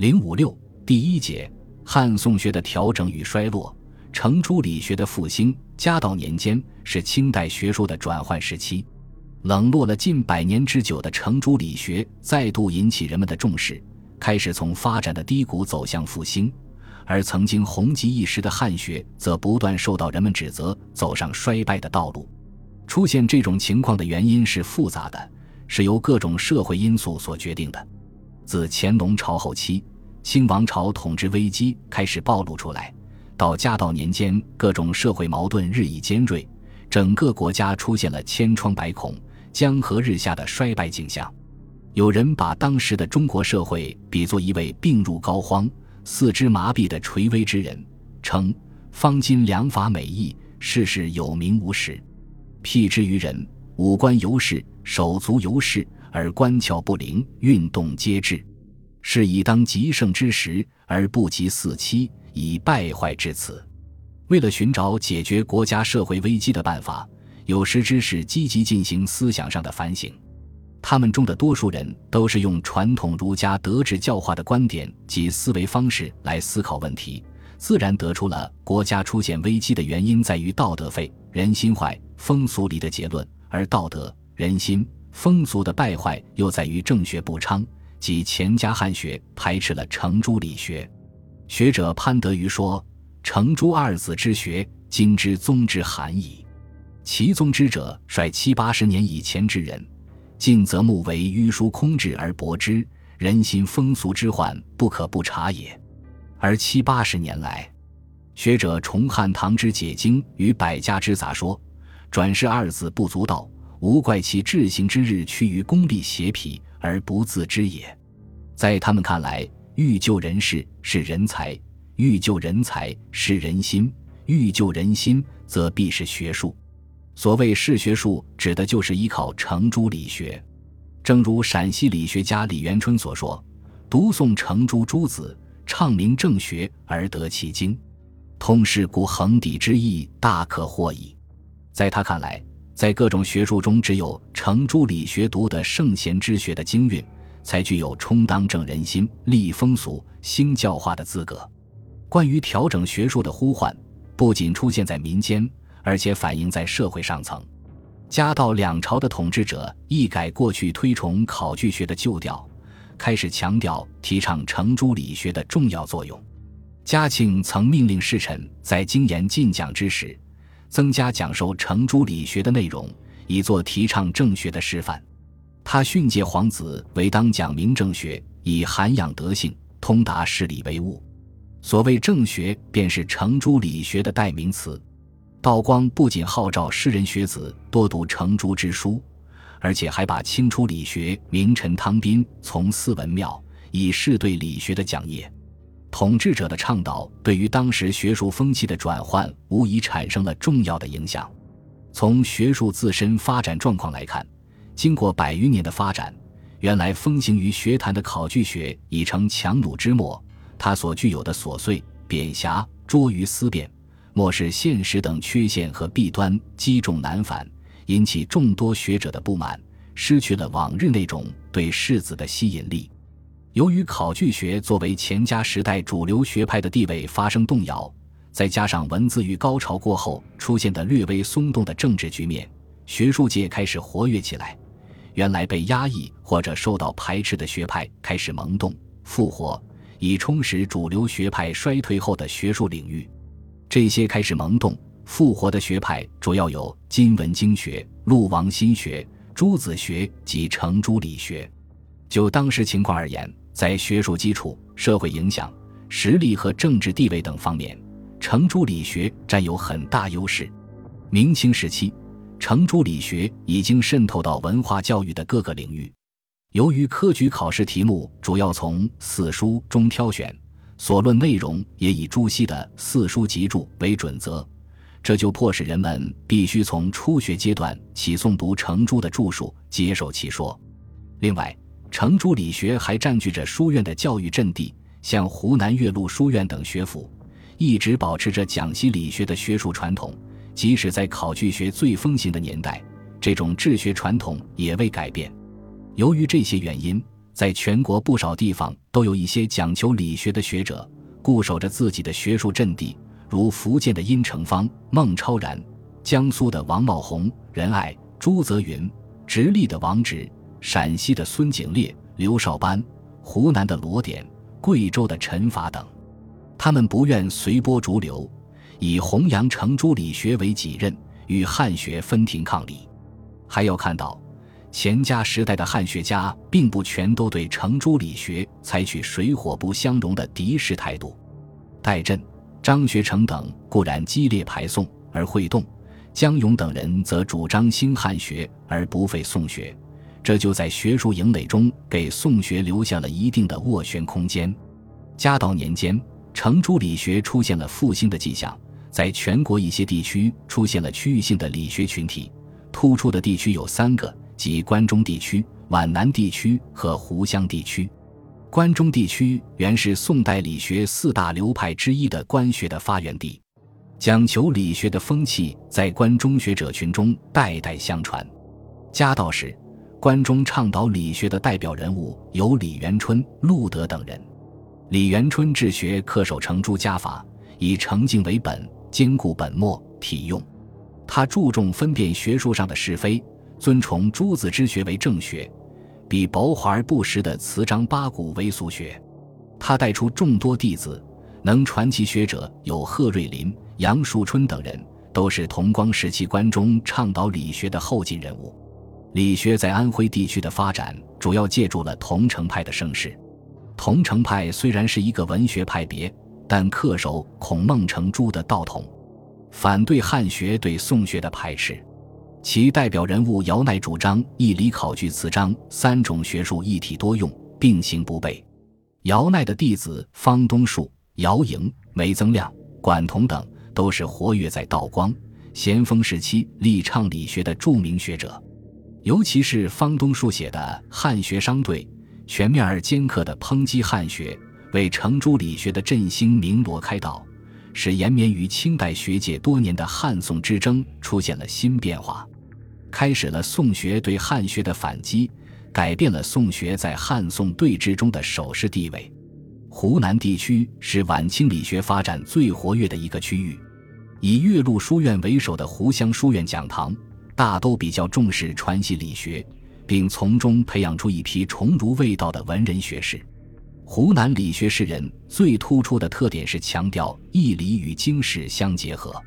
零五六第一节：汉宋学的调整与衰落，程朱理学的复兴。嘉道年间是清代学术的转换时期，冷落了近百年之久的程朱理学再度引起人们的重视，开始从发展的低谷走向复兴。而曾经红极一时的汉学，则不断受到人们指责，走上衰败的道路。出现这种情况的原因是复杂的，是由各种社会因素所决定的。自乾隆朝后期，清王朝统治危机开始暴露出来，到嘉道年间，各种社会矛盾日益尖锐，整个国家出现了千疮百孔、江河日下的衰败景象。有人把当时的中国社会比作一位病入膏肓、四肢麻痹的垂危之人，称：“方今良法美意，世事有名无实，辟之于人，五官犹是，手足犹是。”而官窍不灵，运动皆滞，是以当极盛之时，而不及四期，以败坏至此。为了寻找解决国家社会危机的办法，有识之士积极进行思想上的反省。他们中的多数人都是用传统儒家德治教化的观点及思维方式来思考问题，自然得出了国家出现危机的原因在于道德废、人心坏、风俗离的结论，而道德、人心。风俗的败坏又在于政学不昌，即钱家汉学排斥了程朱理学。学者潘德瑜说：“程朱二子之学，今之宗之罕矣。其宗之者，率七八十年以前之人，近则目为迂疏空志而博之，人心风俗之患不可不察也。而七八十年来，学者崇汉唐之解经与百家之杂说，转世二子不足道。”无怪其志行之日趋于功利邪僻而不自知也。在他们看来，欲救人世是人才，欲救人才是人心，欲救人心则必是学术。所谓是学术，指的就是依靠程朱理学。正如陕西理学家李元春所说：“读诵程朱诸子，畅明正学而得其精，通世故恒底之意，大可获矣。”在他看来。在各种学术中，只有程朱理学读的圣贤之学的经韵，才具有充当正人心、立风俗、兴教化的资格。关于调整学术的呼唤，不仅出现在民间，而且反映在社会上层。嘉道两朝的统治者一改过去推崇考据学的旧调，开始强调提倡程朱理学的重要作用。嘉庆曾命令侍臣在经言进讲之时。增加讲授程朱理学的内容，以作提倡正学的示范。他训诫皇子为当讲明正学，以涵养德性，通达事理为务。所谓正学，便是程朱理学的代名词。道光不仅号召士人学子多读程朱之书，而且还把清初理学名臣汤彬从四文庙，以示对理学的讲业。统治者的倡导对于当时学术风气的转换，无疑产生了重要的影响。从学术自身发展状况来看，经过百余年的发展，原来风行于学坛的考据学已成强弩之末。它所具有的琐碎、扁狭、拙于思辨、漠视现实等缺陷和弊端积重难返，引起众多学者的不满，失去了往日那种对世子的吸引力。由于考据学作为钱家时代主流学派的地位发生动摇，再加上文字狱高潮过后出现的略微松动的政治局面，学术界开始活跃起来。原来被压抑或者受到排斥的学派开始萌动复活，以充实主流学派衰退后的学术领域。这些开始萌动复活的学派主要有金文经学、陆王心学、朱子学及程朱理学。就当时情况而言，在学术基础、社会影响、实力和政治地位等方面，程朱理学占有很大优势。明清时期，程朱理学已经渗透到文化教育的各个领域。由于科举考试题目主要从四书中挑选，所论内容也以朱熹的《四书集注》为准则，这就迫使人们必须从初学阶段起诵读程朱的著述，接受其说。另外，程朱理学还占据着书院的教育阵地，像湖南岳麓书院等学府，一直保持着讲习理学的学术传统。即使在考据学最风行的年代，这种治学传统也未改变。由于这些原因，在全国不少地方都有一些讲求理学的学者，固守着自己的学术阵地，如福建的殷成芳、孟超然，江苏的王茂宏、任爱、朱泽云，直隶的王直，陕西的孙景烈、刘少班，湖南的罗典，贵州的陈法等。他们不愿随波逐流，以弘扬程朱理学为己任，与汉学分庭抗礼。还要看到。钱家时代的汉学家，并不全都对程朱理学采取水火不相容的敌视态度。戴震、张学成等固然激烈排宋，而会动；江永等人则主张兴汉学，而不废宋学。这就在学术营垒中给宋学留下了一定的斡旋空间。嘉道年间，程朱理学出现了复兴的迹象，在全国一些地区出现了区域性的理学群体，突出的地区有三个。即关中地区、皖南地区和湖湘地区。关中地区原是宋代理学四大流派之一的关学的发源地，讲求理学的风气在关中学者群中代代相传。嘉道时，关中倡导理学的代表人物有李元春、陆德等人。李元春治学恪守程朱家法，以诚敬为本，兼顾本末体用。他注重分辨学术上的是非。尊崇朱子之学为正学，比薄华而不实的词章八股为俗学。他带出众多弟子，能传其学者有贺瑞麟、杨树春等人，都是同光时期关中倡导理学的后进人物。理学在安徽地区的发展，主要借助了桐城派的盛世。桐城派虽然是一个文学派别，但恪守孔孟程朱的道统，反对汉学对宋学的排斥。其代表人物姚鼐主张义理考据词章三种学术一体多用并行不悖。姚鼐的弟子方东树、姚莹、梅增亮、管同等都是活跃在道光、咸丰时期力倡理学的著名学者。尤其是方东树写的《汉学商队》，全面而尖刻地抨击汉学，为程朱理学的振兴鸣锣开道。使延绵于清代学界多年的汉宋之争出现了新变化，开始了宋学对汉学的反击，改变了宋学在汉宋对峙中的守势地位。湖南地区是晚清理学发展最活跃的一个区域，以岳麓书院为首的湖湘书院讲堂，大都比较重视传习理学，并从中培养出一批崇儒味道的文人学士。湖南理学士人最突出的特点是强调义理与经史相结合。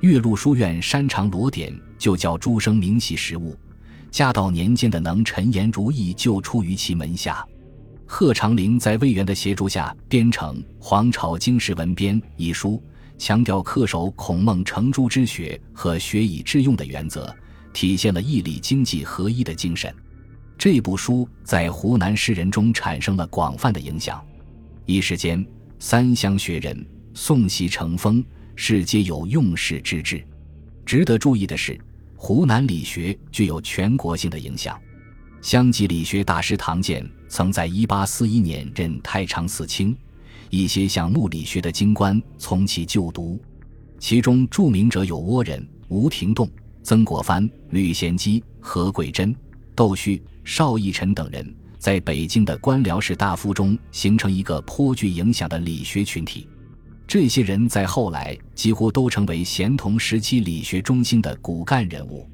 岳麓书院山长罗典就教诸生明习实务，嘉道年间的能陈言如意就出于其门下。贺长龄在魏源的协助下编成《皇朝经史文编》一书，强调恪守孔孟程朱之学和学以致用的原则，体现了义理经济合一的精神。这部书在湖南诗人中产生了广泛的影响，一时间三湘学人诵习成风，世皆有用世之志。值得注意的是，湖南理学具有全国性的影响。湘籍理学大师唐建曾在1841年任太常寺卿，一些想慕理学的京官从其就读，其中著名者有倭人吴廷栋、曾国藩、吕贤基、何桂珍、窦旭。邵逸臣等人在北京的官僚士大夫中形成一个颇具影响的理学群体，这些人在后来几乎都成为咸同时期理学中心的骨干人物。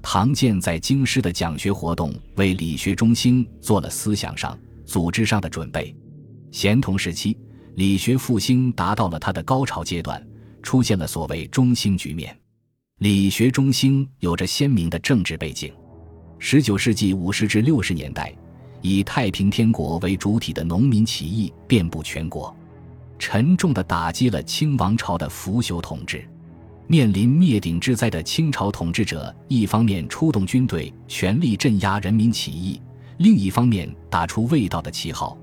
唐建在京师的讲学活动为理学中心做了思想上、组织上的准备。咸同时期，理学复兴达到了它的高潮阶段，出现了所谓中兴局面。理学中兴有着鲜明的政治背景。十九世纪五十至六十年代，以太平天国为主体的农民起义遍布全国，沉重地打击了清王朝的腐朽统治。面临灭顶之灾的清朝统治者，一方面出动军队全力镇压人民起义，另一方面打出卫道的旗号，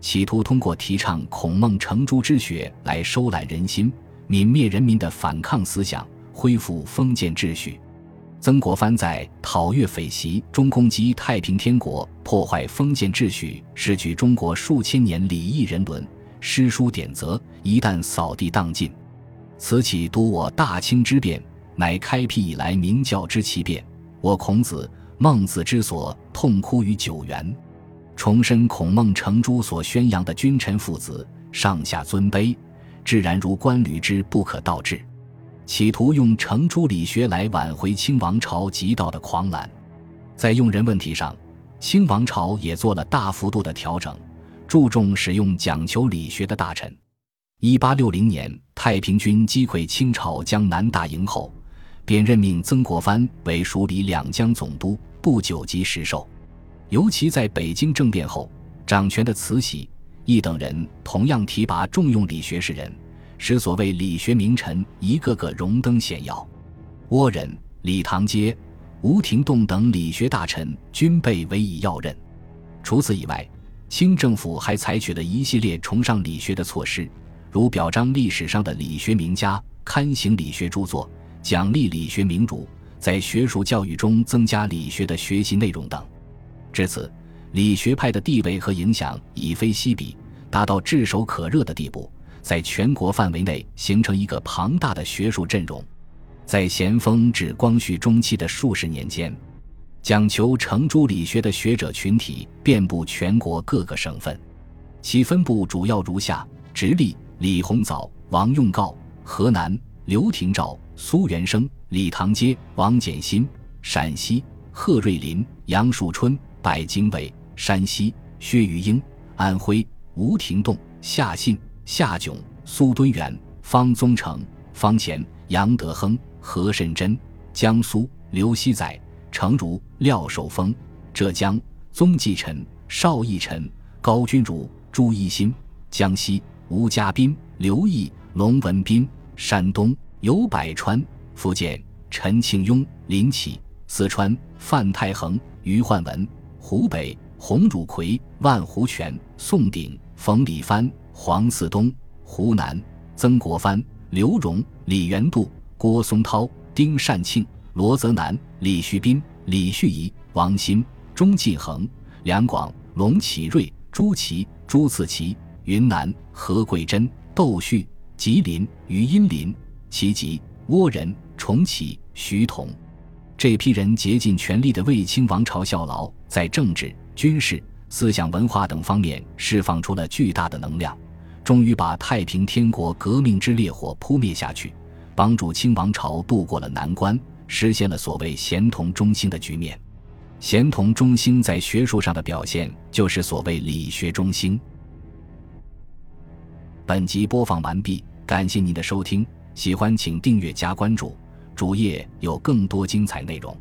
企图通过提倡孔孟程朱之学来收揽人心、泯灭人民的反抗思想，恢复封建秩序。曾国藩在讨粤匪袭中攻击太平天国，破坏封建秩序，失去中国数千年礼义人伦、诗书典则，一旦扫地荡尽。此起督我大清之变，乃开辟以来明教之奇变。我孔子、孟子之所痛哭于九原。重申孔孟程朱所宣扬的君臣父子、上下尊卑，自然如关吕之不可倒置，企图用程朱理学来挽回清王朝极道的狂澜。在用人问题上，清王朝也做了大幅度的调整，注重使用讲求理学的大臣。一八六零年，太平军击溃清朝江南大营后，便任命曾国藩为署理两江总督，不久即失授。尤其在北京政变后，掌权的慈禧、一等人同样提拔重用理学士人，使所谓理学名臣一个个荣登显要。倭人、李唐阶、吴廷栋等理学大臣均被委以要任。除此以外，清政府还采取了一系列崇尚理学的措施，如表彰历史上的理学名家，刊行理学著作，奖励理学名儒，在学术教育中增加理学的学习内容等。至此，理学派的地位和影响已非昔比，达到炙手可热的地步，在全国范围内形成一个庞大的学术阵容。在咸丰至光绪中期的数十年间，讲求程朱理学的学者群体遍布全国各个省份，其分布主要如下：直隶李鸿藻、王用诰；河南刘廷照、苏元生、李唐阶、王简新；陕西贺瑞麟、杨树春。拜经纬，山西薛玉英，安徽吴廷栋、夏信、夏炯、苏敦元、方宗成、方乾、杨德亨、何慎珍；江苏刘熙载、程儒、廖守峰；浙江宗继臣、邵义臣、高君儒、朱一新；江西吴家斌、刘毅、龙文斌；山东游百川；福建陈庆庸、林启；四川范太恒、于焕文。湖北洪汝奎、万湖泉、宋鼎、冯礼藩、黄嗣东；湖南曾国藩、刘荣、李元度、郭松涛、丁善庆、罗泽南、李旭斌、李旭仪、王新、钟继恒；两广龙启瑞、朱琦、朱次奇；云南何桂珍、窦旭；吉林余荫林、齐吉；倭人重启、徐同。这批人竭尽全力的为清王朝效劳，在政治、军事、思想、文化等方面释放出了巨大的能量，终于把太平天国革命之烈火扑灭下去，帮助清王朝渡过了难关，实现了所谓咸同中兴的局面。咸同中兴在学术上的表现，就是所谓理学中兴。本集播放完毕，感谢您的收听，喜欢请订阅加关注。主页有更多精彩内容。